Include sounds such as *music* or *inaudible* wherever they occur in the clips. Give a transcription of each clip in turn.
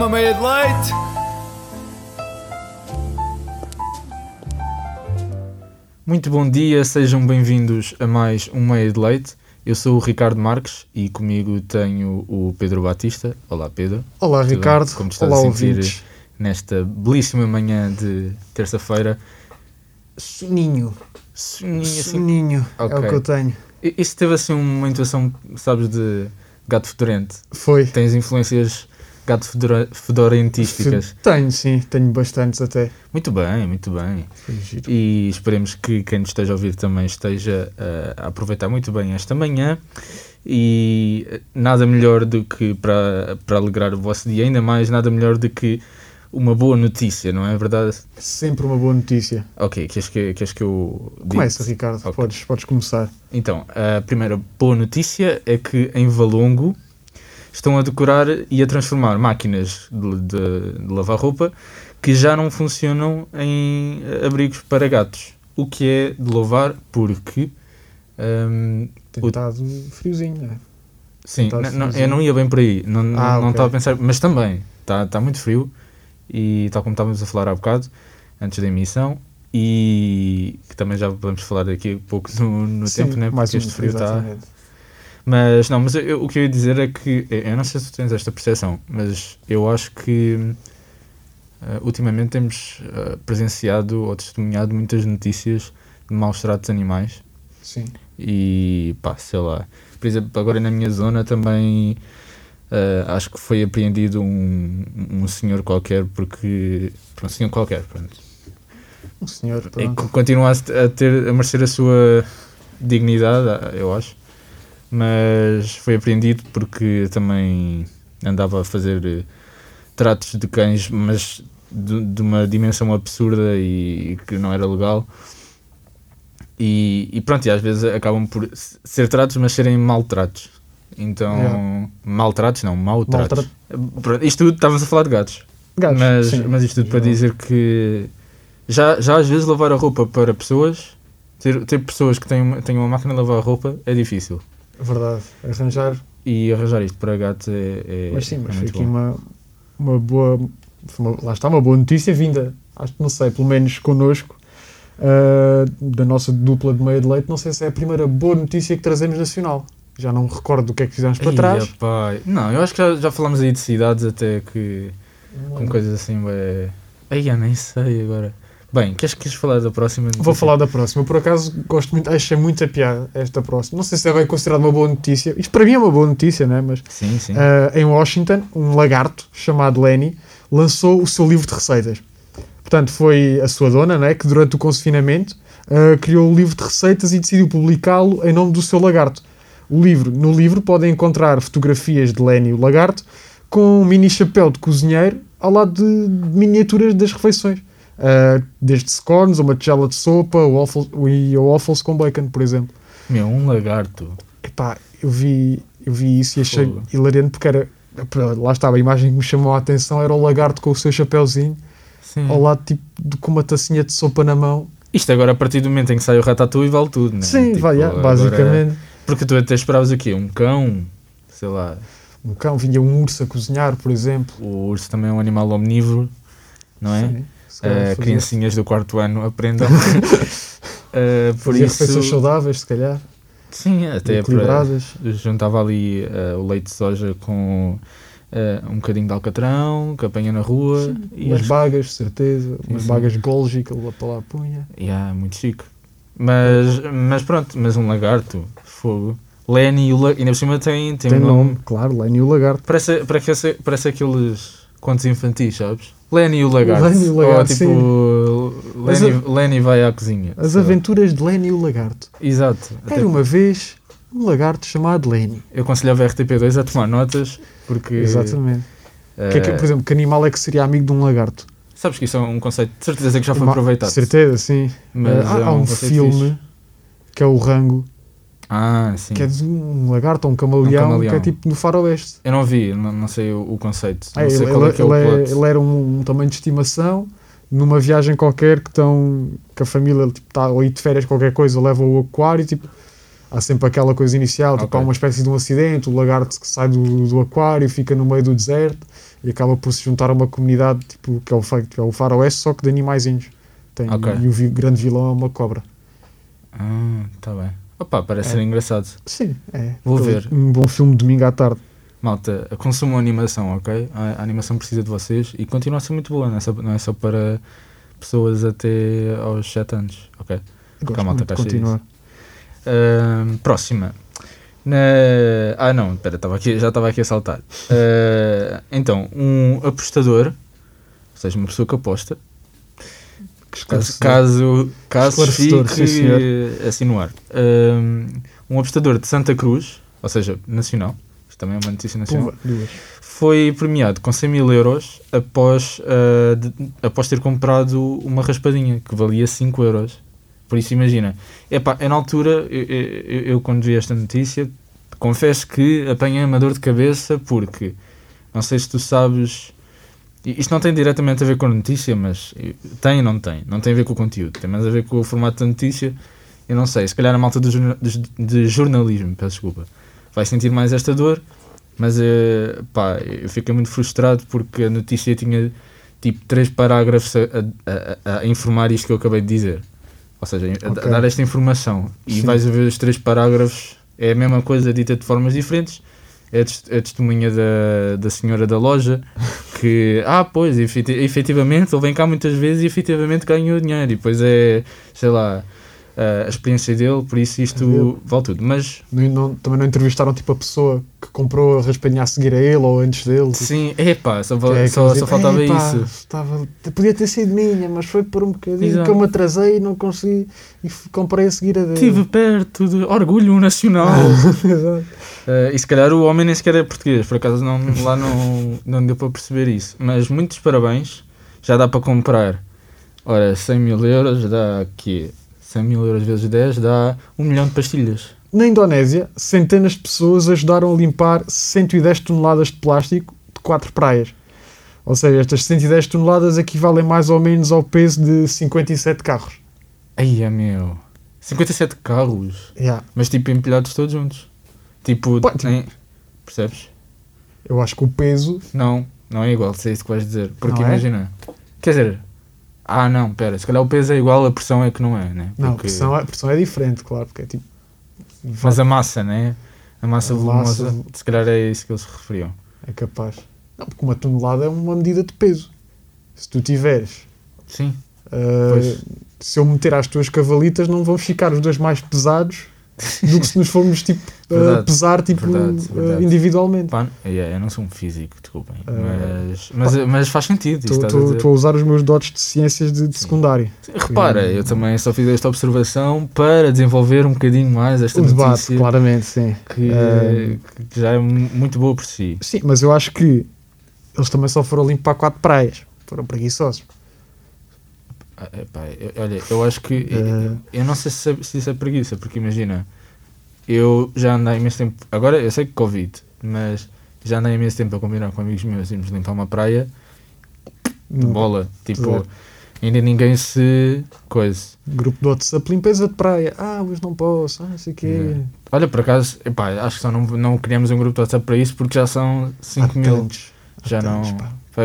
Uma meia de leite. Muito bom dia, sejam bem-vindos a mais um Meia de Leite. Eu sou o Ricardo Marques e comigo tenho o Pedro Batista. Olá, Pedro. Olá, Tudo Ricardo. bem? Como estás Olá, a sentir ouvintes. nesta belíssima manhã de terça-feira? Soninho. Soninho, assim. Soninho. É Ok. o que eu tenho. Isso teve assim uma intuação, sabes, de gato fedorento. Foi. Tens influências fedorentísticas. Tenho, sim. Tenho bastantes até. Muito bem, muito bem. E esperemos que quem nos esteja a ouvir também esteja uh, a aproveitar muito bem esta manhã. E uh, nada melhor do que para, para alegrar o vosso dia, ainda mais, nada melhor do que uma boa notícia, não é verdade? Sempre uma boa notícia. Ok, queres que, queres que eu. diga? Começa, Ricardo. Ok. Podes, podes começar. Então, a primeira boa notícia é que em Valongo estão a decorar e a transformar máquinas de, de- de lavar roupa que já não funcionam em eh, abrigos para gatos. O que é de louvar porque. hum, Tem O- estado friozinho, não é? sim, não- eu friozinho. não ia bem por aí, não, Ah, não estava a pensar, mas também está está muito frio e tal como estávamos a falar há bocado, antes da emissão, e que também já vamos falar daqui a pouco no, no Sim, tempo, né? porque este um- frio está. Mas não, mas eu- o que eu ia dizer é que eu não sei se tu tens esta percepção, mas eu acho que eh, ultimamente temos eh, presenciado ou testemunhado muitas notícias de maus tratos animais Sim. e pá, sei lá. Por exemplo, agora na minha zona também eh, acho que foi apreendido um, um senhor qualquer porque. Um senhor qualquer, pronto. Um senhor, E pronto. que continua a ter a merecer a sua dignidade, eu acho. Mas foi apreendido porque também andava a fazer eh, tratos de cães, mas de, de uma dimensão absurda e, que não era legal. E, e pronto, e às vezes acabam por ser tratos, mas serem maltratos. Então, Yeah. maltratos não, maltratos. Maltra- Pronto, Isto tudo, estávamos a falar de gatos. Gatos, Mas, sim. mas isto tudo para dizer que já, já às vezes lavar a roupa para pessoas, ter, ter pessoas que têm uma, têm uma máquina de lavar a roupa é difícil. Verdade. Arranjar. E arranjar isto para gatos é, é, Mas sim, mas é aqui bom. uma, uma boa. uma- lá está, uma boa notícia vinda. Acho que não sei, pelo menos connosco. ah, da nossa dupla de meio de leite, não sei se é a primeira boa notícia que trazemos nacional. Já não me recordo do que é que fizemos para Ei, trás. epá, Não, eu acho que já, já falámos aí de cidades até que com coisas assim. É... Aí eu nem sei agora. Bem, queres, queres falar da próxima? Vou falar da próxima. Eu, por acaso, gosto muito, achei muita piada esta próxima. Não sei se é bem considerado uma boa notícia. Isto para mim é uma boa notícia, né? Mas Sim, sim. ah, em Washington, um lagarto chamado Lenny lançou o seu livro de receitas. Portanto, foi a sua dona, né, que durante o confinamento ah, criou o livro de receitas e decidiu publicá-lo em nome do seu lagarto. O livro, no livro podem encontrar fotografias de Lenny, o lagarto, com um mini chapéu de cozinheiro ao lado de miniaturas das refeições. Ah, desde scones, uma tigela de sopa waffles, e waffles com bacon, por exemplo. Meu, um lagarto. Epá, eu vi, eu vi isso e achei Fogo. hilariante porque era. Lá estava, a imagem que me chamou a atenção era o lagarto com o seu chapéuzinho Sim. ao lado tipo, de, com uma tacinha de sopa na mão. Isto agora, a partir do momento em que sai o ratatouille, vale tudo, né? Sim, Tipo, vai, agora- basicamente. Porque tu até esperavas o quê? Um cão? Sei lá. Um cão, vinha um urso a cozinhar, por exemplo. O urso também é um animal omnívoro, não é? Sim, calhar Uh, criancinhas do quarto ano aprendam. *laughs* *laughs* Uh, por isso, refeições saudáveis, se calhar, sim, até para, equilibradas. juntava ali uh, o leite de soja com uh, um bocadinho de alcatrão que apanha na rua e umas as- bagas, de certeza. umas sim. bagas golgi que ele lá para lá punha. Yeah, muito chique. Mas, mas pronto, mas um lagarto, fogo. Lenny e o la- ainda por cima tem, tem, Tem um nome, claro, Lenny o lagarto. Parece, parece, parece aqueles contos infantis, sabes? Lenny e o lagarto. Lenny e o lagarto, Ou tipo, Lenny, Lenny vai à cozinha. As lá. aventuras de Lenny o lagarto. Exato. Até Era uma vez um lagarto chamado Lenny. Eu aconselhava a RTP2 a tomar notas, porque... Exatamente. eh, Que é que- por exemplo, que animal é que seria amigo de um lagarto? sabes que isso é um conceito de certeza que já foi Uma- aproveitado. Certeza, sim. Mas há, é há um filme fixe. que é o Rango, Ah, sim. que é de um lagarto ou um camaleão, Um camaleão. que é tipo no faroeste. Eu não vi, não, não sei o, o conceito. Ah, ele, é que é ele é- ele era um, um tamanho de estimação numa viagem qualquer que estão que a família tipo, está ali de férias qualquer coisa leva o aquário tipo Há sempre aquela coisa inicial, tipo, Ok. há uma espécie de um acidente, o lagarto que sai do, do aquário, fica no meio do deserto e acaba por se juntar a uma comunidade, tipo, que é o, que é o faroeste, só que de animaizinhos. Tem, Ok. E o grande vilão é uma cobra. Ah, tá bem. Opa, parece É. ser engraçado. Sim, é. Vou Aquele- ver. Um bom filme domingo à tarde. Malta, consumam animação, ok? A, a animação precisa de vocês e continua a ser muito boa, não é só, não é só para pessoas até aos 7 anos, ok? Gosto muito de tá cheio continuar. Ahm, próxima. Na... Ah não, espera, estava aqui, já estava aqui a saltar. Ah, então, um apostador, ou seja, uma pessoa que aposta, caso, caso, fique sim, assim no ar. Ahm, Um apostador de Santa Cruz, ou seja, nacional, isto também é uma notícia nacional, Pumba, foi premiado com 100 mil euros após, ah, de- após ter comprado uma raspadinha que valia 5 euros. Por isso, imagina, epá, eu na altura, eu, eu, eu quando vi esta notícia, confesso que apanhei uma dor de cabeça porque, não sei se tu sabes, isto não tem diretamente a ver com a notícia, mas tem e não tem, não tem a ver com o conteúdo, tem mais a ver com o formato da notícia. Eu não sei, se calhar a malta do jorna- de, de jornalismo, peço desculpa, vai sentir mais esta dor, mas eh, pá, eu fiquei muito frustrado porque a notícia tinha tipo três parágrafos a, a- a- a informar isto que eu acabei de dizer. Ou seja, a- a, dar esta informação. E Sim. vais a ver os três parágrafos, é a mesma coisa dita de formas diferentes. É a tes- a testemunha da, da senhora da loja que, *laughs* ah, pois, efeti- efetivamente, ele vem cá muitas vezes e efetivamente ganhou dinheiro. E depois é, sei lá, a, a experiência dele, por isso isto vale tudo. Mas Não- não- também não entrevistaram tipo a pessoa que comprou a raspadinha a seguir a ele ou antes dele. tipo, sim, epá, só, é só, aqueles só tipo, faltava "Epá, isso. Estava, podia ter sido minha, mas foi por um bocadinho Exato. que eu me atrasei e não consegui e comprei a seguir a dele. Estive perto de orgulho nacional. *laughs* Exato. Eh, e se calhar o homem nem sequer é português, por acaso não, lá não, não deu para perceber isso. Mas muitos parabéns, já dá para comprar. Ora, 100 mil euros dá aqui. 100 mil euros vezes 10 dá 1 milhão de pastilhas. Na Indonésia, centenas de pessoas ajudaram a limpar 110 toneladas de plástico de quatro praias. Ou seja, estas 110 toneladas equivalem mais ou menos ao peso de 57 carros. Ai, é meu. 57 carros, Yeah. mas tipo empilhados todos juntos. Tipo, Pá, tipo- em- percebes? Eu acho que o peso. Não, não é igual, se é isso que vais dizer. Porque Não é? imagina, quer dizer, ah não, pera, se calhar o peso é igual, a pressão é que não é, né? Não, a Porque- pressão, é, a pressão é diferente, claro, porque é tipo. Mas a massa, né? A massa A volumosa, massa- se calhar é isso que eles se referiam. É capaz. Não, porque uma tonelada é uma medida de peso. Se tu tiveres. Sim. uh, se eu meter às tuas cavalitas, não vão ficar os dois mais pesados do que se nos formos tipo, uh, *laughs* Verdade. pesar tipo, Verdade, uh, verdade. individualmente. Pá, yeah, eu não sou um físico, desculpem. Ah, mas, mas, mas faz sentido. estás a. Estou a usar os meus dotes de ciências de, de Sim. secundário. Repara, eu também só fiz esta observação para desenvolver um bocadinho mais esta O debate, notícia claramente, sim. que, que já é mu- muito boa por si. Sim, mas eu acho que eles também só foram limpar quatro praias. Foram preguiçosos. Ah, epá, eu- olha, eu acho que. Ah. *laughs* Eu não sei se, se isso é preguiça, porque imagina, eu já andei imenso tempo. Agora eu sei que Covid, mas já andei imenso tempo a combinar com amigos meus irmos limpar uma praia de No bola. Tipo, ainda ninguém se. coisa. grupo de WhatsApp, limpeza de praia. Ah, mas não posso, ah, sei o quê. Yeah. Olha, por acaso, epá, acho que só não, não criamos um grupo de WhatsApp para isso porque já são Há 5 mil. há Já tantos, não.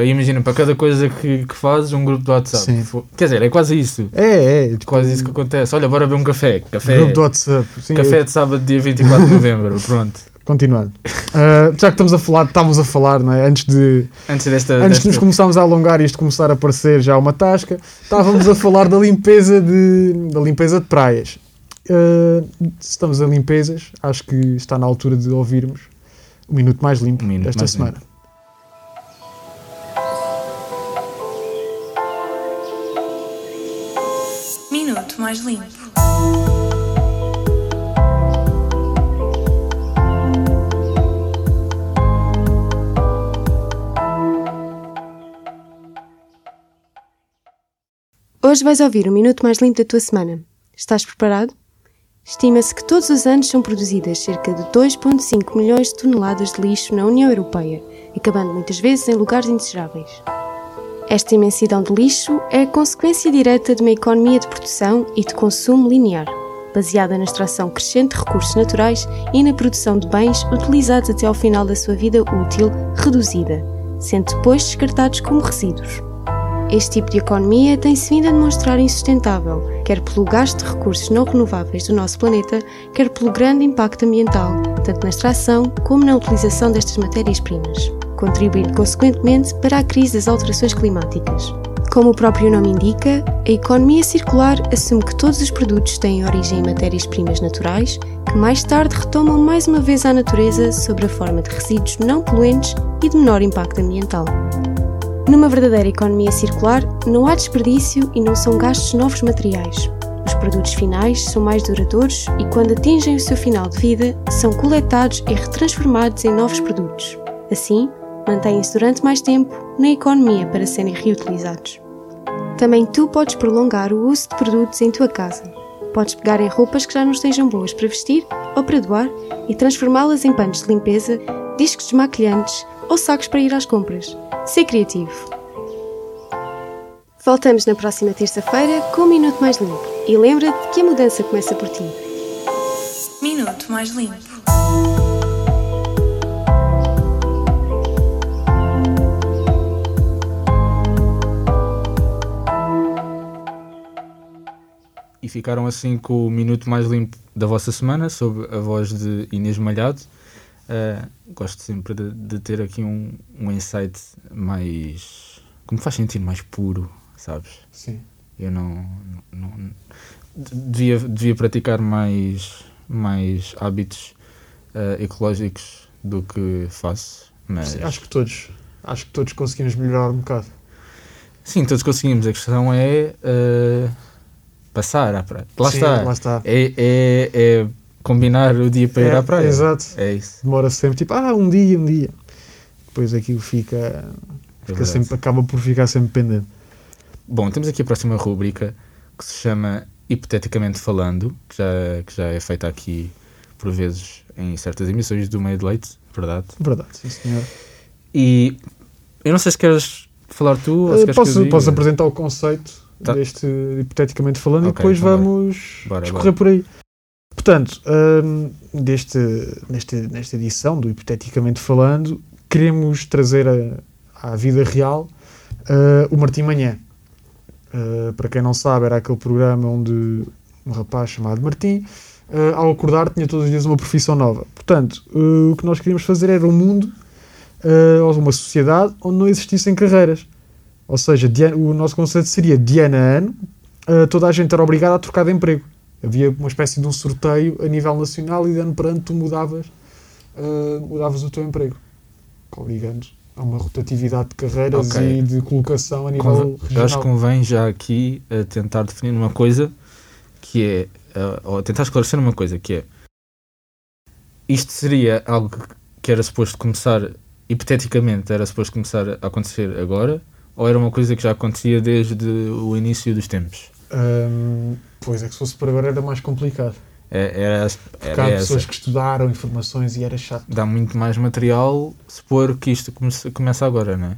Imagina, para cada coisa que, que fazes, um grupo de WhatsApp. Sim. Quer dizer, é quase isso. É, é. Tipo, Quase isso que acontece. Olha, bora beber um café. Café, Grupo de WhatsApp. Sim, café de sábado, dia 24 de *laughs* novembro. Pronto. Continuando. Ah, já que estamos a falar, estávamos a falar, não é? Antes de, Antes desta. antes de desta- nos começarmos a alongar e isto começar a parecer já uma tasca, estávamos a falar da limpeza de, da limpeza de praias. Se estamos a limpezas, acho que está na altura de ouvirmos o Minuto Mais Limpo Minuto desta Mais semana. Minuto mais limpo. Hoje vais ouvir o minuto mais limpo da tua semana. Estás preparado? Estima-se que todos os anos são produzidas cerca de 2,5 milhões de toneladas de lixo na União Europeia, acabando muitas vezes em lugares indesejáveis. Esta imensidão de lixo é a consequência direta de uma economia de produção e de consumo linear. baseada na extração crescente de recursos naturais e na produção de bens utilizados até ao final da sua vida útil reduzida, sendo depois descartados como resíduos. Este tipo de economia tem-se vindo a demonstrar insustentável, quer pelo gasto de recursos não renováveis do nosso planeta, quer pelo grande impacto ambiental, tanto na extração como na utilização destas matérias-primas, contribuindo consequentemente para a crise das alterações climáticas. Como o próprio nome indica, a economia circular assume que todos os produtos têm origem em matérias-primas naturais, que mais tarde retomam mais uma vez à natureza sob a forma de resíduos não poluentes e de menor impacto ambiental. Numa verdadeira economia circular, não há desperdício e não são gastos novos materiais. Os produtos finais são mais duradouros e, quando atingem o seu final de vida, são coletados e retransformados em novos produtos. Assim, mantêm-se durante mais tempo na economia para serem reutilizados. Também tu podes prolongar o uso de produtos em tua casa. Podes pegar em roupas que já não estejam boas para vestir ou para doar e transformá-las em panos de limpeza, discos desmaquilhantes ou sacos para ir às compras. Ser criativo. Voltamos na próxima terça-feira com um Minuto Mais Limpo. E lembra-te que a mudança começa por ti. Minuto Mais Limpo. Ficaram assim com o minuto mais limpo da vossa semana, sob a voz de Inês Malhado. Uh, gosto sempre de, de, ter aqui um, um insight mais. que me faz sentir mais puro, sabes? Sim. Eu não. não, não devia, devia praticar mais, mais hábitos uh, ecológicos do que faço. Mas... Sim, acho que todos. Acho que todos conseguimos melhorar um bocado. Sim, todos conseguimos. A questão é. Uh, passar à praia. Lá Sim, está. lá está. É, é, é combinar o dia para ir É, à praia. exato. É isso. Demora sempre tipo, ah, um dia, um dia. Depois aquilo fica. É fica verdade. sempre, acaba por ficar sempre pendente. Bom, temos aqui a próxima rúbrica que se chama Hipoteticamente Falando, que já, que já é feita aqui por vezes em certas emissões do meio de leite, verdade? Verdade, sim senhor. E eu não sei se queres falar tu ou se Eh, queres que eu posso, diga. posso apresentar o conceito Tá. deste hipoteticamente falando e Ok, depois então vamos Bora, escorrer bora. por aí. Portanto, hum, deste, neste, nesta edição do Hipoteticamente Falando, queremos trazer a- à vida real uh, o Martim Manhã. Uh, para quem não sabe, era aquele programa onde um rapaz chamado Martim, uh, ao acordar, tinha todos os dias uma profissão nova. Portanto, uh, o que nós queríamos fazer era um mundo, uh, ou uma sociedade, onde não existissem carreiras. Ou seja, o nosso conceito seria de ano a ano, uh, toda a gente era obrigada a trocar de emprego. Havia uma espécie de um sorteio a nível nacional e de ano para ano tu mudavas, uh, mudavas o teu emprego. Obrigando a uma rotatividade de carreiras Ok. e de colocação a nível eu regional. acho que convém já aqui a tentar definir uma coisa que é, ou tentar esclarecer uma coisa que é isto seria algo que era suposto começar, hipoteticamente, era suposto começar a acontecer agora, ou era uma coisa que já acontecia desde o início dos tempos? Hum, pois é que se fosse por agora era mais complicado. É- Era, Porque era há essa. pessoas que estudaram informações e era chato. Dá muito mais material supor que isto comece- começa agora, não é?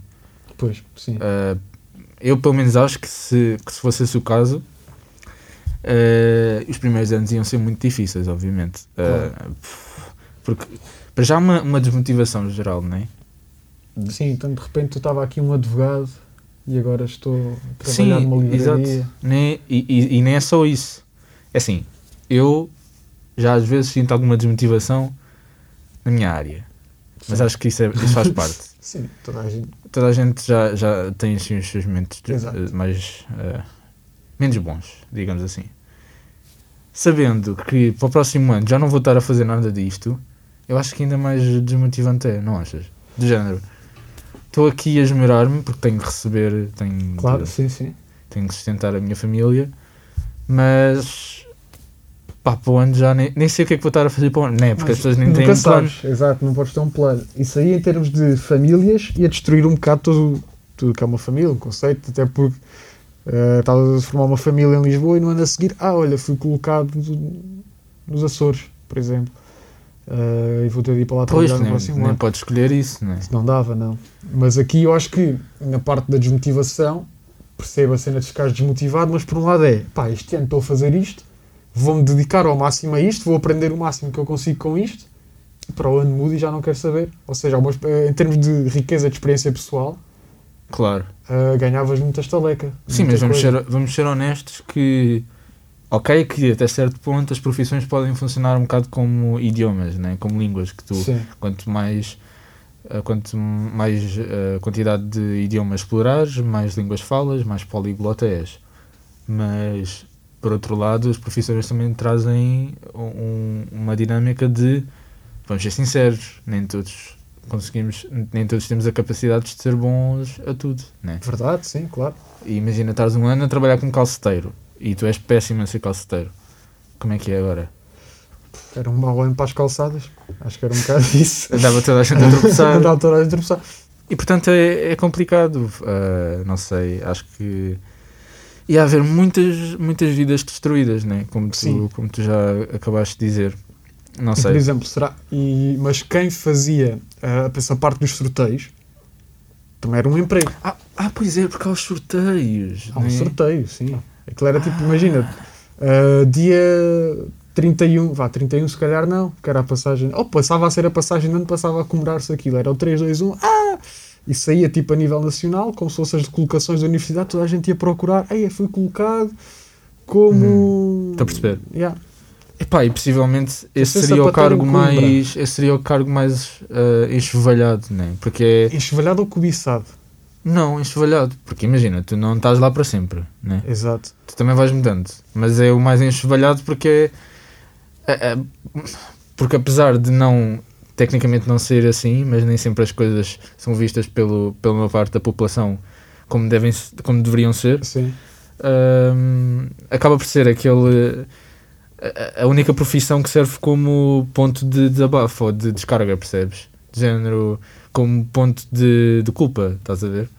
Pois, sim. Uh, eu pelo menos acho que se, que se fosse esse o caso, uh, os primeiros anos iam ser muito difíceis, obviamente. Uh, porque para já uma, uma desmotivação geral, não é? Sim, então de repente eu estava aqui um advogado e agora estou a trabalhar Sim, numa livraria. exato. Nem, e, e, e nem é só isso. É assim, eu já às vezes sinto alguma desmotivação na minha área. Mas Sim. acho que isso, é- isso faz parte. *laughs* Sim, toda a gente. Toda a gente já, já tem assim, os seus momentos Exato. eh, mais eh, menos bons, digamos assim. Sabendo que para o próximo ano já não vou estar a fazer nada disto, eu acho que ainda mais desmotivante é, não achas? Do género. Estou aqui a esmerar-me porque tenho que receber, tenho, Claro, de- sim, sim. tenho que sustentar a minha família, mas pá, para o ano já nem, nem sei o que é que vou estar a fazer para o ano, não é? Porque as pessoas nem têm um plano. exato, não podes ter um plano. Isso aí em termos de famílias ia destruir um bocado todo, tudo que é uma família, um conceito, até porque estavas a formar uma família em Lisboa e no ano a seguir, ah, olha, fui colocado nos Açores, por exemplo. Eh, e vou ter de ir para lá Pois, trabalhar no nem, próximo nem ano. podes escolher isso, não é? Isso não dava, não. Mas aqui eu acho que na parte da desmotivação, percebo a cena de ficar desmotivado, mas por um lado é, pá, este ano estou a fazer isto, vou-me dedicar ao máximo a isto, vou aprender o máximo que eu consigo com isto, para o ano mudo e já não quero saber. Ou seja, em termos de riqueza de experiência pessoal, Claro. eh, ganhavas muita estaleca. Sim, mas vamos coisa. ser, vamos ser honestos que. Ok, que até certo ponto as profissões podem funcionar um bocado como idiomas, né? como línguas, que tu, Sim, quanto mais, eh, quanto mais eh, quantidade de idiomas explorares, mais línguas falas, mais poliglota és. Mas, por outro lado, as profissões também trazem um- uma dinâmica de, vamos ser sinceros, nem todos conseguimos, nem todos temos a capacidade de ser bons a tudo, né? verdade, sim, claro. E imagina, estás um ano a trabalhar como calceteiro e tu és péssimo a ser calceteiro. Como é que é agora? Era um mau ano para as calçadas. Acho que era um bocado *laughs* isso. Andava toda a gente a tropeçar. Da altura a tropeçar. E portanto é, é complicado. ah, não sei, acho que ia haver muitas, muitas vidas destruídas, né? como, Sim. tu, como tu já acabaste de dizer. Não E, por sei. exemplo, será. E, mas quem fazia eh, essa parte dos sorteios também era um emprego. Ah, ah, pois é, porque há os sorteios. Há um né? sorteio, sim. Aquilo era tipo, imagina, eh, dia 31, vá, 31 se calhar não, que era a passagem. Ou passava a ser a passagem, não passava a comemorar-se aquilo. Era o 3, 2, 1, ah! E saía tipo a nível nacional, como se fossem as colocações da universidade, toda a gente ia procurar. Ei, fui colocado como. Estou a perceber. Yeah. Epá, e possivelmente esse Esse seria o cargo mais. Esse seria o cargo mais ah, enxovalhado, né? Porque é. Enxovalhado ou cobiçado? Não, enxovalhado. Porque imagina, tu não estás lá para sempre, né? Exato. Tu também vais mudando. Mas é o mais enxovalhado porque é, é- Porque apesar de não. Tecnicamente não ser assim, mas nem sempre as coisas são vistas pelo, pela maior parte da população como, devem, como deveriam ser, hum, acaba por ser aquele. a- A única profissão que serve como ponto de desabafo ou de descarga, percebes? De género, como ponto de, de culpa, estás a ver?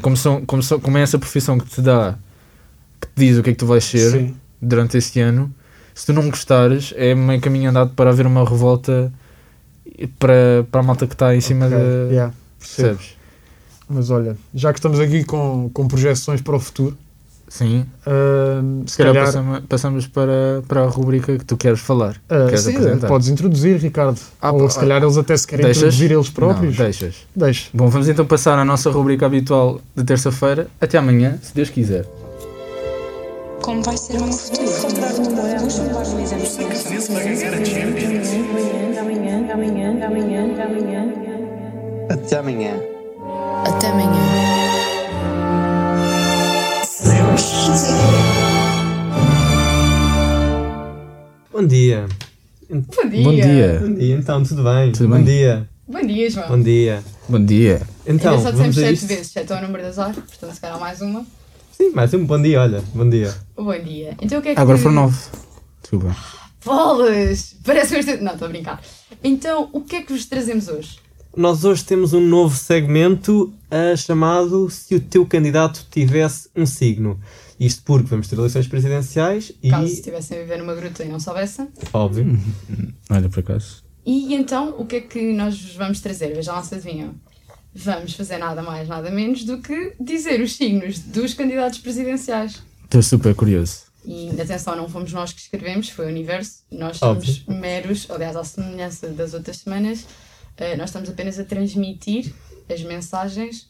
Como, são, como, são, como é essa profissão que te dá, que te diz o que é que tu vais ser Sim. durante este ano, se tu não gostares, é meio caminho andado para haver uma revolta para, para a malta que está em cima Ok, da. yeah. Percebes? Mas olha, já que estamos aqui com, com projeções para o futuro, Sim. ahm, se Se calhar calhar. passamos, passamos para, para a rubrica que tu queres falar. ah, queres sim, apresentar? podes introduzir, Ricardo. Ah, Ou se calhar eles até se querem Deixas? introduzir eles próprios. Não, deixas. Deixa. Bom, vamos então passar à nossa rubrica habitual de terça-feira. Até amanhã, se Deus quiser. Como vai ser o meu futuro? Até amanhã. Até amanhã. Bom dia. Bom dia. Bom dia. Bom dia, então, tudo bem? Tudo Bom bem? dia. Bom dia, João. Bom dia. Bom dia. Então, Ainda só vamos dissemos a sete isto? vezes, sete é o número das horas, portanto se calhar mais uma. Sim, mais um bom dia, olha. Bom dia. Bom dia. Então o que é que... Agora foram nove. Desculpa. Bolas! Parece que eu Não, estou a brincar. Então, o que é que vos trazemos hoje? Nós hoje temos um novo segmento ah, chamado Se o teu candidato tivesse um signo. Isto porque vamos ter eleições presidenciais e, Caso estivessem a viver numa gruta e não soubessem. óbvio, *laughs* Olha, por acaso. E então, o que é que nós vos vamos trazer? Vejam lá se adivinham. Vamos fazer nada mais, nada menos do que dizer os signos dos candidatos presidenciais. Estou super curioso. E atenção, não fomos nós que escrevemos, foi o universo. Nós Óbvio. somos meros, aliás, à semelhança das outras semanas, eh, nós estamos apenas a transmitir as mensagens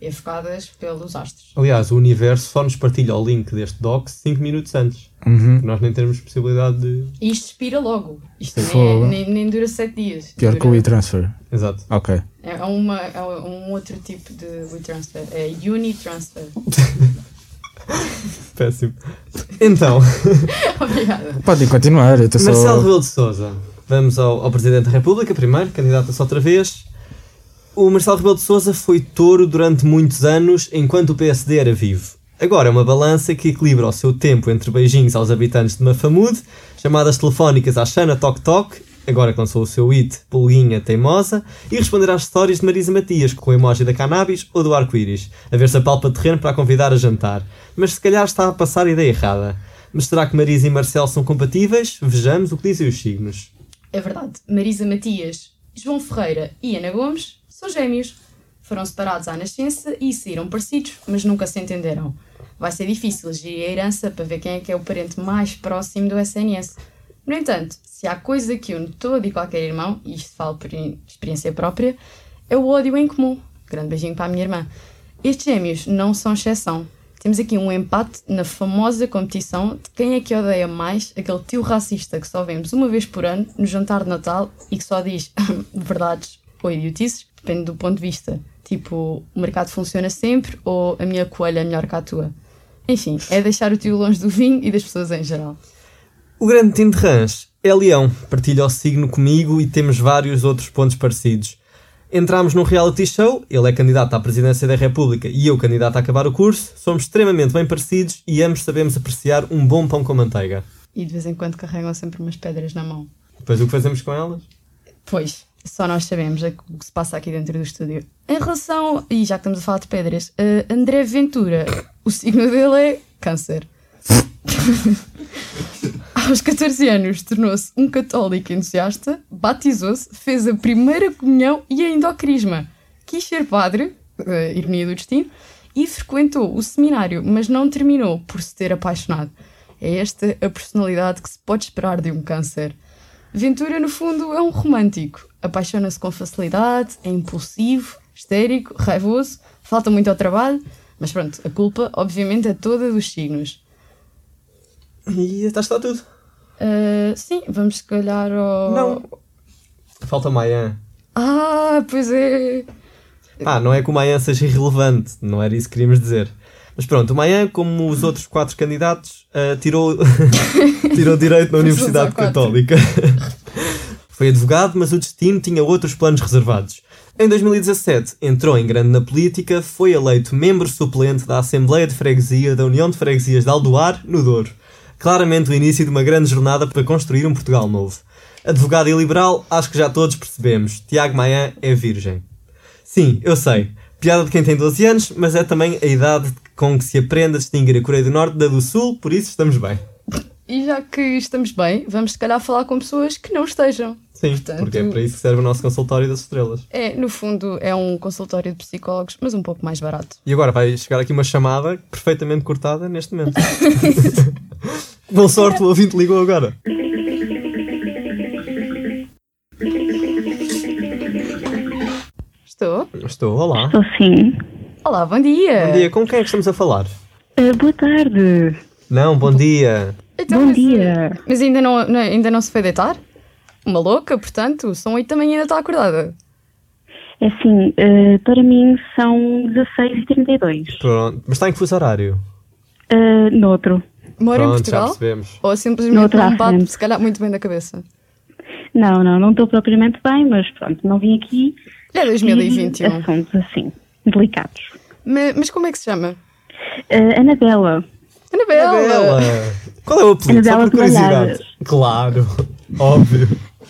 evocadas pelos astros. aliás, o universo só nos partilha o link deste doc 5 minutos antes. Uhum. Nós nem temos possibilidade de. E isto expira logo. Isto nem, é- nem, nem dura 7 dias. Pior Dura- que o e-transfer. Exato. Ok. É, uma, é um outro tipo de WeTransfer. É Unitransfer. *laughs* Péssimo. Então, *laughs* Obrigada. Podem continuar. Eu estou só. Marcelo Rebelo de Souza. Vamos ao, ao Presidente da República primeiro, candidato-se outra vez. O Marcelo Rebelo de Souza foi touro durante muitos anos, enquanto o PSD era vivo. Agora é uma balança que equilibra o seu tempo entre beijinhos aos habitantes de Mafamude, chamadas telefónicas à Xana Toc Toc, agora que lançou o seu hit Pulguinha Teimosa, e responder às histórias de Marisa Matias com o emoji da cannabis ou do arco-íris, a ver se apalpa terreno para a convidar a jantar. Mas se calhar está a passar a ideia errada. Mas será que Marisa e Marcelo são compatíveis? Vejamos o que dizem os signos. É verdade. Marisa Matias, João Ferreira e Ana Gomes são gêmeos. Foram separados à nascença e saíram parecidos, mas nunca se entenderam. vai ser difícil gerir a herança para ver quem é que é o parente mais próximo do SNS. No entanto, se há coisa que une todo e qualquer irmão, e isto falo por experiência própria, é o ódio em comum. Grande beijinho para a minha irmã. Estes gêmeos não são exceção. Temos aqui um empate na famosa competição de quem é que odeia mais aquele tio racista que só vemos uma vez por ano no jantar de Natal e que só diz *laughs* verdades ou idiotices, depende do ponto de vista. Tipo, o mercado funciona sempre ou a minha coelha é melhor que a tua. Enfim, é deixar o tio longe do vinho e das pessoas em geral. O grande Tim de Rãs é leão, partilha o signo comigo e temos vários outros pontos parecidos. Entramos num reality show, ele é candidato à presidência da República e eu candidato a acabar o curso, somos extremamente bem parecidos e ambos sabemos apreciar um bom pão com manteiga. E de vez em quando carregam sempre umas pedras na mão. Depois o que fazemos com elas? Pois, só nós sabemos o que se passa aqui dentro do estúdio. Em relação, e já que estamos a falar de pedras, uh, André Ventura, o signo dele é câncer. *laughs* Aos 14 anos tornou-se um católico entusiasta, batizou-se, fez a primeira comunhão e ainda o crisma. Quis ser padre, uh, ironia do destino, e frequentou o seminário, mas não terminou por se ter apaixonado. É esta a personalidade que se pode esperar de um câncer. Ventura, no fundo, é um romântico. Apaixona-se com facilidade, é impulsivo, histérico, raivoso, falta muito ao trabalho, mas pronto, a culpa, obviamente, é toda dos signos. E está está tudo. Uh, sim, vamos se calhar ao. Não. Falta Mayan. Ah, pois é. Ah, não é que o Mayan seja irrelevante, não era isso que queríamos dizer. Mas pronto, o Mayan, como os outros quatro candidatos, uh, tirou, *laughs* tirou direito na Universidade Católica. *laughs* Foi advogado, mas o destino tinha outros planos reservados. Em 2017, entrou em grande na política, foi eleito membro suplente da Assembleia de Freguesia da União de Freguesias de Aldoar, no Douro. Claramente o início de uma grande jornada para construir um Portugal novo. Advogado e liberal, acho que já todos percebemos. Tiago Maia é virgem. Sim, eu sei. Piada de quem tem 12 anos, mas é também a idade com que se aprende a distinguir a Coreia do Norte da do Sul, por isso estamos bem. E já que estamos bem, vamos se calhar falar com pessoas que não estejam. Sim, Portanto, porque é para isso que serve o nosso consultório das estrelas. É, no fundo, é um consultório de psicólogos, mas um pouco mais barato. E agora vai chegar aqui uma chamada perfeitamente cortada neste momento. *laughs* Boa sorte, o ouvinte ligou agora. Estou? Estou, olá. Estou sim. Olá, bom dia. Bom dia, com quem é que estamos a falar? Uh, boa tarde. Não, bom dia. Então, bom mas, dia. Mas ainda não, não- ainda não se foi deitar? Uma louca, portanto, são 8 da manhã e ainda está acordada. É assim, uh, para mim são 16 e 32 Pronto, mas está em que fuso horário? Uh, noutro. Mora em já Portugal? percebemos. Ou simplesmente Noutra não bate, frente. se calhar, muito bem da cabeça? Não, não, não estou propriamente bem, mas pronto, não vim aqui. É 2021. discutir Assuntos assim, delicados. mas, mas como é que se chama? Uh, Anabela. Anabela! Anabela! Qual é o apelido? Só Anabela por curiosidade. Malhadas. Claro, óbvio.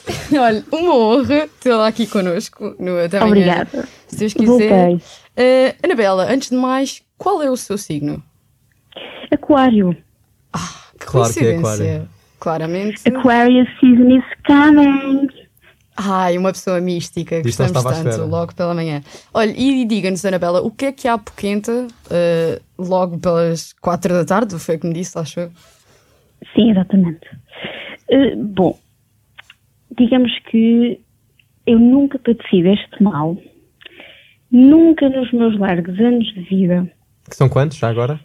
*laughs* Olha, uma honra tê-la aqui connosco no Até Obrigada. Se Deus quiser. Eh, Anabela, antes de mais, qual é o seu signo? Aquário. Que Claro que é coincidência. aquário. Claramente. Aquarius season is coming. Ai, uma pessoa mística. Estava à tanto, logo pela manhã. Olha, e diga-nos, Anabela, o que é que há poquenta eh, logo pelas quatro da tarde? Foi o que me disse, acho eu. Sim, exatamente. Uh, bom, digamos que eu nunca padeci deste mal. Nunca nos meus largos anos de vida, Que são quantos já agora?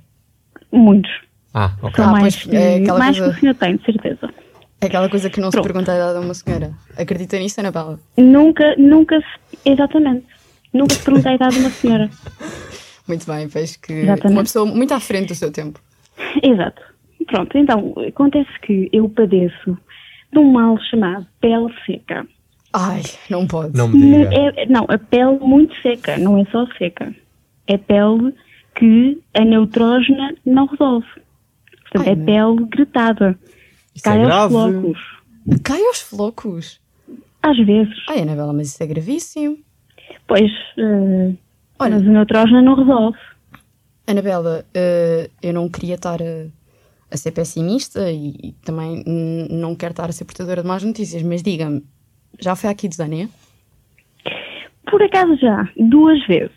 muitos, Ah, ok. são Ah, mais, é aquela mais coisa- que o senhor tem, de certeza. É aquela coisa que não se Pronto. pergunta a idade a uma senhora. Acredita nisso, Anabela? Nunca, nunca se, exatamente, nunca se perguntei a idade de uma senhora. *laughs* Muito bem, vejo que Exatamente. uma pessoa muito à frente do seu tempo. Exato. Pronto, então, acontece que eu padeço de um mal chamado pele seca. Ai, não pode. Não me diga. é- não, a pele muito seca, não é só seca. É pele que a neutrógena não resolve. Portanto, Ai, é não. pele gretada. Isso Cai é aos grave. flocos. Cai aos flocos. Às vezes. Ai, Anabela, mas isso é gravíssimo. Pois, eh, Olha. mas a neutrógena não resolve. Anabela, eh, eu não queria estar a, a ser pessimista e, e também não quero estar a ser portadora de más notícias, mas diga-me, já foi aqui desania? Por acaso já, duas vezes.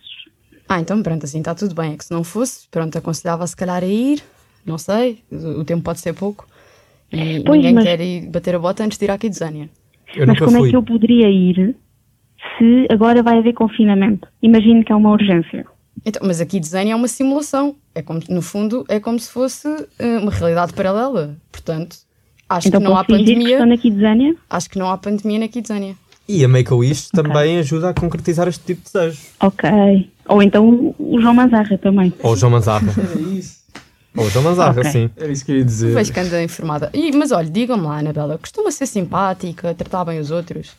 Ah, então pronto, assim está tudo bem. É que se não fosse, pronto, aconselhava se calhar a ir, não sei, o tempo pode ser pouco. E Pois, ninguém mas- quer ir bater a bota antes de ir à Kidzania. Eu Mas como fui. é que eu poderia ir se agora vai haver confinamento? Imagino que é uma urgência. Então, mas a Kidzania é uma simulação. É como, no fundo, é como se fosse eh, uma realidade paralela. Portanto, acho então que não há que pandemia. Kidzania? Acho que não há pandemia na Kidzania. E a Make-A-Wish também ajuda a concretizar este tipo de desejo. Ok. Ou então o João Manzarra também. Ou o João Manzarra. *laughs* Ou o João Manzarra, Ok. sim. Era isso que eu ia dizer. Vejo que anda informada. E, mas olha, digam-me lá, Anabela, costuma ser simpática, tratar bem os outros?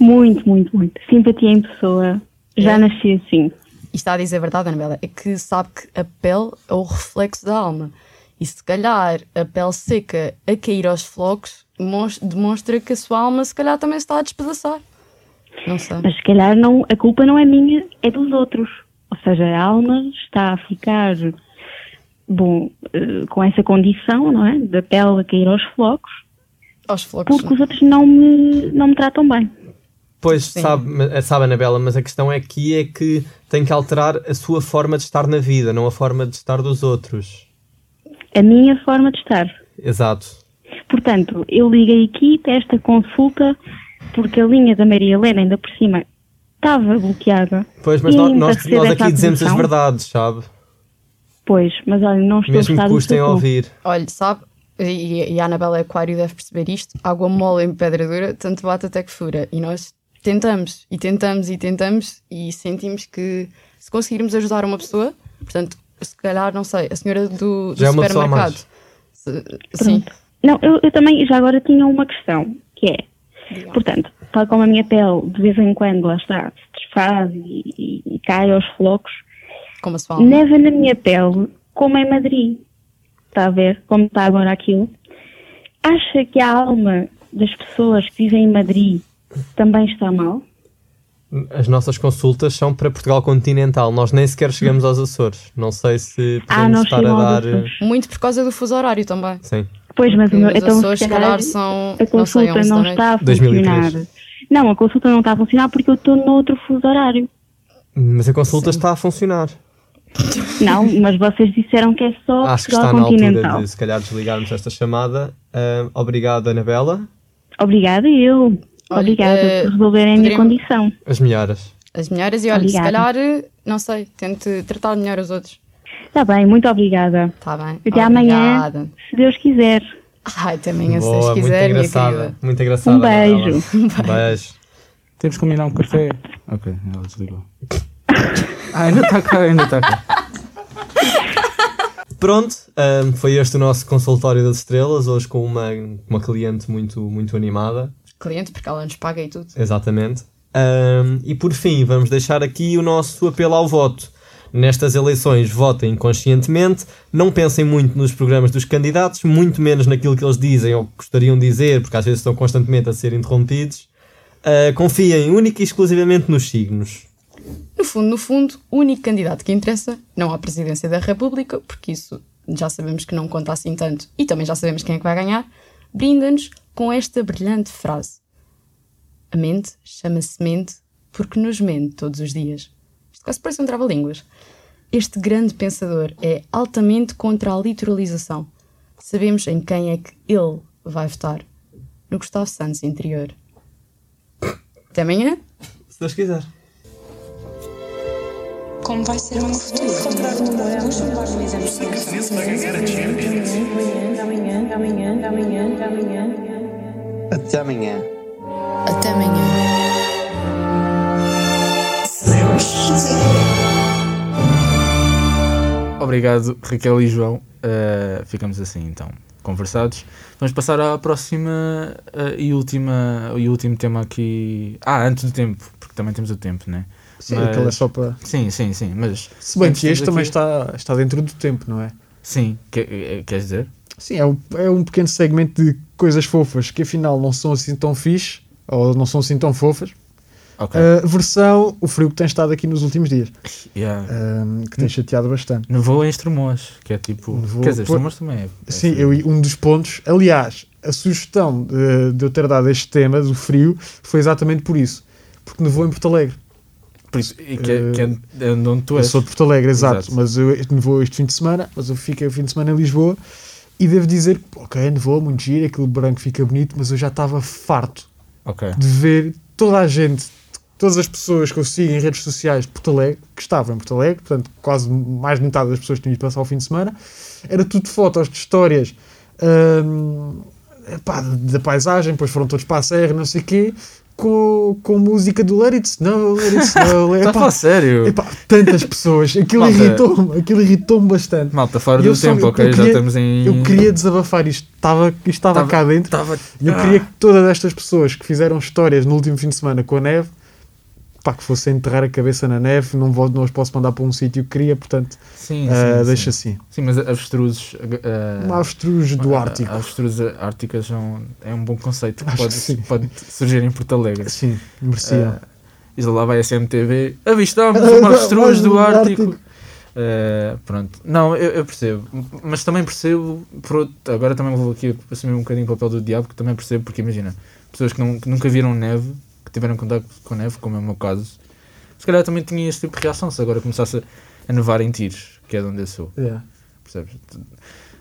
Muito, muito, muito. Simpatia em pessoa. Já É? nasci assim. E está a dizer a verdade, Anabela, é que sabe que a pele é o reflexo da alma. E se calhar a pele seca a cair aos flocos demonstra que a sua alma se calhar também está a despedaçar. Não sei. Mas se calhar não, a culpa não é minha, é dos outros. Ou seja, a alma está a ficar, bom, eh, com essa condição, não é? Da pele a cair aos flocos, Aos flocos. porque os outros não me, não me tratam bem. Pois, Sim. sabe, sabe, Anabela, mas a questão aqui é que tem que alterar a sua forma de estar na vida, não a forma de estar dos outros. A minha forma de estar. Exato. Portanto, eu liguei aqui para esta consulta porque a linha da Maria Helena, ainda por cima, estava bloqueada. Pois, mas nós, nós, nós aqui dizemos as verdades, sabe? Pois, mas olha, não estou Mesmo a que custem a ouvir. Olha, sabe, e, e a Anabela Aquário deve perceber isto: água mole em pedra dura, tanto bate até que fura. E nós tentamos, e tentamos, e tentamos, e sentimos que se conseguirmos ajudar uma pessoa, portanto, se calhar, não sei, a senhora do, do Já é supermercado. se- sim, Não, eu, eu também já agora tinha uma questão, que é, portanto, tal como a minha pele de vez em quando lá está, se desfaz e, e- e cai aos flocos, como se fala. neva na minha pele como em Madrid. Está a ver como está agora aquilo? Acha que a alma das pessoas que vivem em Madrid também está mal? As nossas consultas são para Portugal continental. Nós nem sequer chegamos aos Açores. Não sei se Ah, podemos não estar a dar. eh. Muito por causa do fuso horário também. Sim. Pois, mas o meu, então Açores, se se calhar, são, a não sei, consulta 11 não da noite. está a 2003. funcionar. Não, a consulta não está a funcionar porque eu estou noutro fuso horário. Mas a consulta está a funcionar. Não, mas vocês disseram que é só Acho que Portugal está na altura continental. de se calhar desligarmos esta chamada. Ah, obrigado, Anabela. Obrigada eu. Obrigada eh, por resolverem a minha condição. As melhoras. As melhoras, e olha, se Obrigada. calhar, não sei, tente tratar melhor os outros. Está bem, muito obrigada. Está bem. Até amanhã, Obrigada. se Deus quiser. Ai, até amanhã, se Boa, Deus muito quiser, minha engraçada. Muito engraçada. Um beijo. Um beijo. Temos que combinar um café. Ok, ela desligou. Ah, ainda está cá, ainda está cá. Pronto, ah, foi este o nosso consultório das estrelas, hoje com uma, uma cliente muito, muito animada. Cliente, porque ela nos paga e tudo. Exatamente. Ahm, e por fim, vamos deixar aqui o nosso apelo ao voto. Nestas eleições, votem conscientemente, não pensem muito nos programas dos candidatos, muito menos naquilo que eles dizem ou gostariam de dizer, porque às vezes estão constantemente a ser interrompidos. Ah, confiem única e exclusivamente nos signos. No fundo, no fundo, o único candidato que interessa não à presidência da República, porque isso já sabemos que não conta assim tanto e também já sabemos quem é que vai ganhar, brinda-nos com esta brilhante frase. A mente chama-se mente porque nos mente todos os dias. Isto quase parece um trava-línguas. Este grande pensador é altamente contra a literalização. Sabemos em quem é que ele vai votar. No Gustavo Santos interior. Até amanhã. Se Deus quiser. Como vai ser o meu futuro? Até amanhã. Até amanhã. Obrigado, Raquel e João. Uh, ficamos assim então, conversados. Vamos passar à próxima uh, e última e último tema aqui. Ah, antes do tempo, porque também temos o tempo, né? Sim, Mas- aquilo é só para. Sim, sim, sim. Mas Se bem que este também aqui- está, está dentro do tempo, não é? Sim, que, eh, queres dizer? Sim, é um, é um pequeno segmento de coisas fofas que afinal não são assim tão fixe ou não são assim tão fofas. Ok. A versão, o frio que tem estado aqui nos últimos dias, Yeah. ahm, que tem chateado bastante. Nevou em Estremoz, que é tipo. Nevou- Quer dizer, Pô- Estremoz também é. é Sim, eu, um dos pontos, aliás, a sugestão de, de eu ter dado este tema do frio foi exatamente por isso, porque nevou em Porto Alegre. Por isso, e que, é- que é de onde tu Eu és. sou de Porto Alegre, exato, Exato. mas eu nevou este fim de semana, mas eu fiquei o fim de semana em Lisboa e devo dizer que, ok, nevou, muito giro, aquele branco fica bonito, mas eu já estava farto Ok. de ver toda a gente, todas as pessoas que eu sigo em redes sociais de Porto Alegre, que estavam em Porto Alegre, portanto, quase mais de metade das pessoas que tinham ido passar o fim de semana, era tudo fotos de histórias hum, da paisagem, depois foram todos para a serra, não sei o quê, com, com música do Let It Snow, Let It Snow, Está *laughs* a sério? epá, tantas pessoas, aquilo irritou-me, aquilo irritou-me bastante. Malta, fora do só- tempo, eu- ok? eu Já queria- estamos em. Eu queria desabafar isto, estava, isto estava Tava- cá dentro. Estava. E eu queria que todas estas pessoas que fizeram histórias no último fim de semana com a neve, pá, que fossem enterrar a cabeça na neve, não, vou, não os posso mandar para um sítio que queria, portanto, Sim, ah, sim, deixa sim. assim. Sim, mas avestruzes. ah, Uma avestruz do ah, Ártico. Avestruzes árticas são, é um bom conceito que pode, que pode surgir em Porto Alegre. Sim, merecia. Ah, e lá vai a SMTV. Avistámos *laughs* uma avestruz do Ártico. Ah, pronto. Não, eu, eu percebo. Mas também percebo. Outro- agora também vou aqui assumir um bocadinho o papel do diabo, que também percebo, porque imagina, pessoas que, não, que nunca viram neve, tiveram contato com neve, como é o meu caso, se calhar também tinha este tipo de reação se agora começasse a, nevar em tiros, que é de onde eu sou. Yeah. Percebes?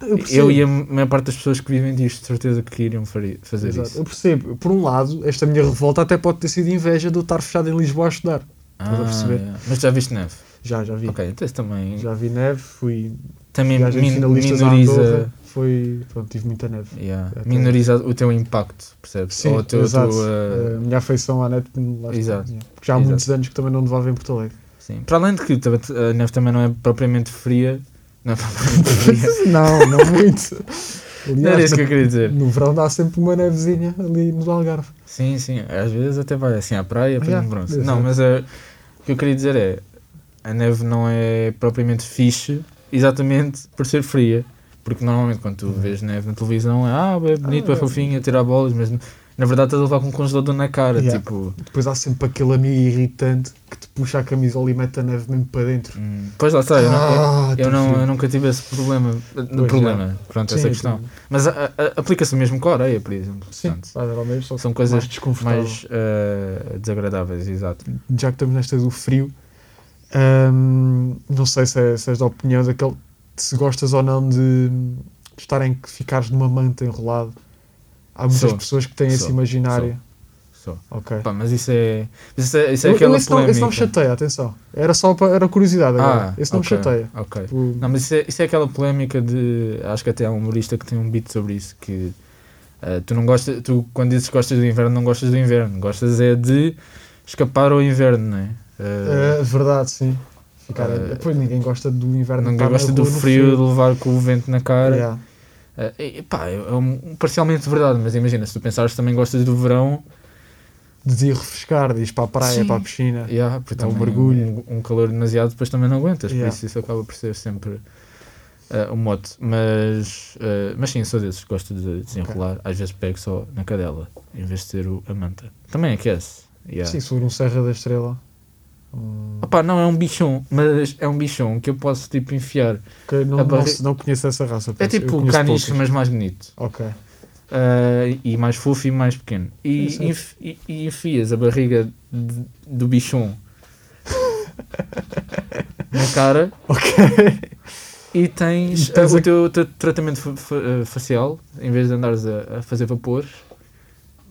Eu. Eu e a maior parte das pessoas que vivem disto, de certeza que iriam fazer Exato. isso. Eu percebo. Por um lado, esta minha revolta até pode ter sido inveja de eu estar fechado em Lisboa a estudar. Estás a perceber? yeah. Mas já viste neve? Já, já vi. Ok, então também, Já vi neve, fui também minoriza, foi, pronto, tive muita neve. yeah, Até- minoriza o teu impacto, percebes? Sim, Ou teu, exato. tua- a minha afeição à net lá está. Exato. Yeah. Porque já há Exato. muitos anos que também não nevava em Porto Alegre. sim. Para além de que a neve também não é propriamente fria, não é propriamente *laughs* fria. não, não muito. Não Aliás, era isso que eu queria dizer. no verão dá sempre uma nevezinha ali no Algarve. Sim, sim, às vezes até vai assim à praia, depois Yeah, um bronze. Não, mas eh, o que eu queria dizer é a neve não é propriamente fixe exatamente por ser fria. Porque normalmente quando tu vês neve na televisão é ah, é bonito, é Ah, fofinho, a tirar bolas, mas na verdade estás a levar com um congelador na cara. Yeah. Tipo, Depois há sempre aquele amigo irritante que te puxa a camisola e mete a neve mesmo para dentro. hum, pois lá está, eu, não, Ah, eu, tá não, eu nunca tive esse problema. No problema, pronto, Sim, essa questão. Mas a- a- aplica-se mesmo com a areia, por exemplo. Sim, Portanto, só são coisas mais mais eh, desagradáveis, exato. já que estamos nesta do frio, hum, não sei se, é, se és da opinião daquele se gostas ou não de, de estar em que ficares numa manta enrolado. Há muitas Sou. pessoas que têm esse Sou. imaginário. Só. Ok. Pá, mas isso é. Isso é, isso é Eu- eu aquela esse, não, esse não me polémica. chateia, atenção. Era só para, era curiosidade agora. Ah, esse não ok, me chateia. Ok. Tipo, Não, mas isso é, isso é aquela polémica de. Acho que até há um humorista que tem um beat sobre isso. Que eh, tu não gostas. Tu, quando dizes que gostas do inverno, não gostas do inverno. Gostas é de escapar ao inverno, não é? Eh, é verdade, sim. Eh, depois ninguém gosta do inverno. ninguém gosta do no frio, de levar com o vento na cara. Yeah. Eh, e, pá, é, é um, parcialmente verdade, mas imagina, se tu pensares que também gostas do verão, De ir refrescar, de ir para a praia, Sim. para a piscina. Yeah, porque Dá um mergulho. Um, um calor demasiado depois também não aguentas, Yeah. por isso isso acaba por ser sempre eh, um mote. Mas, eh, mas sim, sou desses, gosto de desenrolar. Às vezes pego só na cadela, em vez de ter o, a manta. Também aquece. Yeah. Sim, sobre um Serra da Estrela. Hum, Opa, não é um bichão, mas é um bichão que eu posso tipo enfiar. ok, não, não, barri- se- não conheço essa raça. É tipo o caniche, mas mais bonito. Ok. Eh, e mais fofo e mais pequeno. E, enf- e, e enfias a barriga de- do bichão *laughs* na cara Ok. E tens, E tens uh, a- o teu, teu tratamento uh, facial, em vez de andares a, a fazer vapores,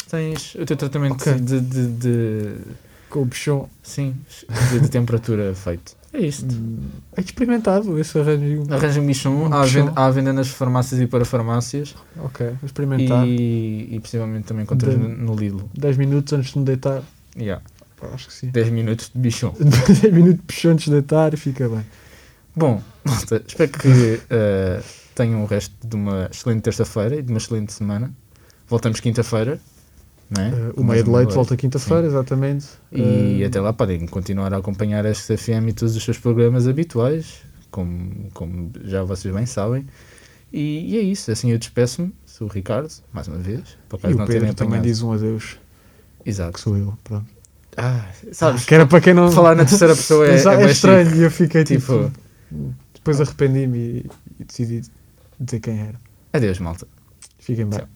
tens o teu tratamento Ok. de, de, de- Com o bichão. sim, de, temperatura feito. É isto. Hum, É experimentado esse arranjo. Arranja um bichão, Um há, venda, há venda nas farmácias e para farmácias Ok, vou experimentar. e, e possivelmente também encontras De- no, Lidl. 10 minutos antes de me deitar. Yeah. Acho que sim. 10 minutos de bichão. *laughs* 10 minutos de bichão antes de deitar e fica bem. Bom, malta, espero que uh, *laughs* tenham o resto de uma excelente terça-feira e de uma excelente semana. Voltamos quinta-feira, é? Uh, o meio de leite volta quinta-feira, exatamente. E Uh, até lá podem continuar a acompanhar a SFM e todos os seus programas habituais, como, como já vocês bem sabem. E, e é isso, assim eu despeço-me, sou o Ricardo, mais uma vez, por E acaso o não terem Pedro também diz um adeus, que Exato. sou eu. Pronto. Ah, sabes, *laughs* Que era para quem não. *laughs* falar na terceira pessoa é, *laughs* é, é, estranho e eu fiquei Tipo- tipo. Depois arrependi-me e, e decidi dizer quem era. Adeus, malta. Fiquem bem. Tchau.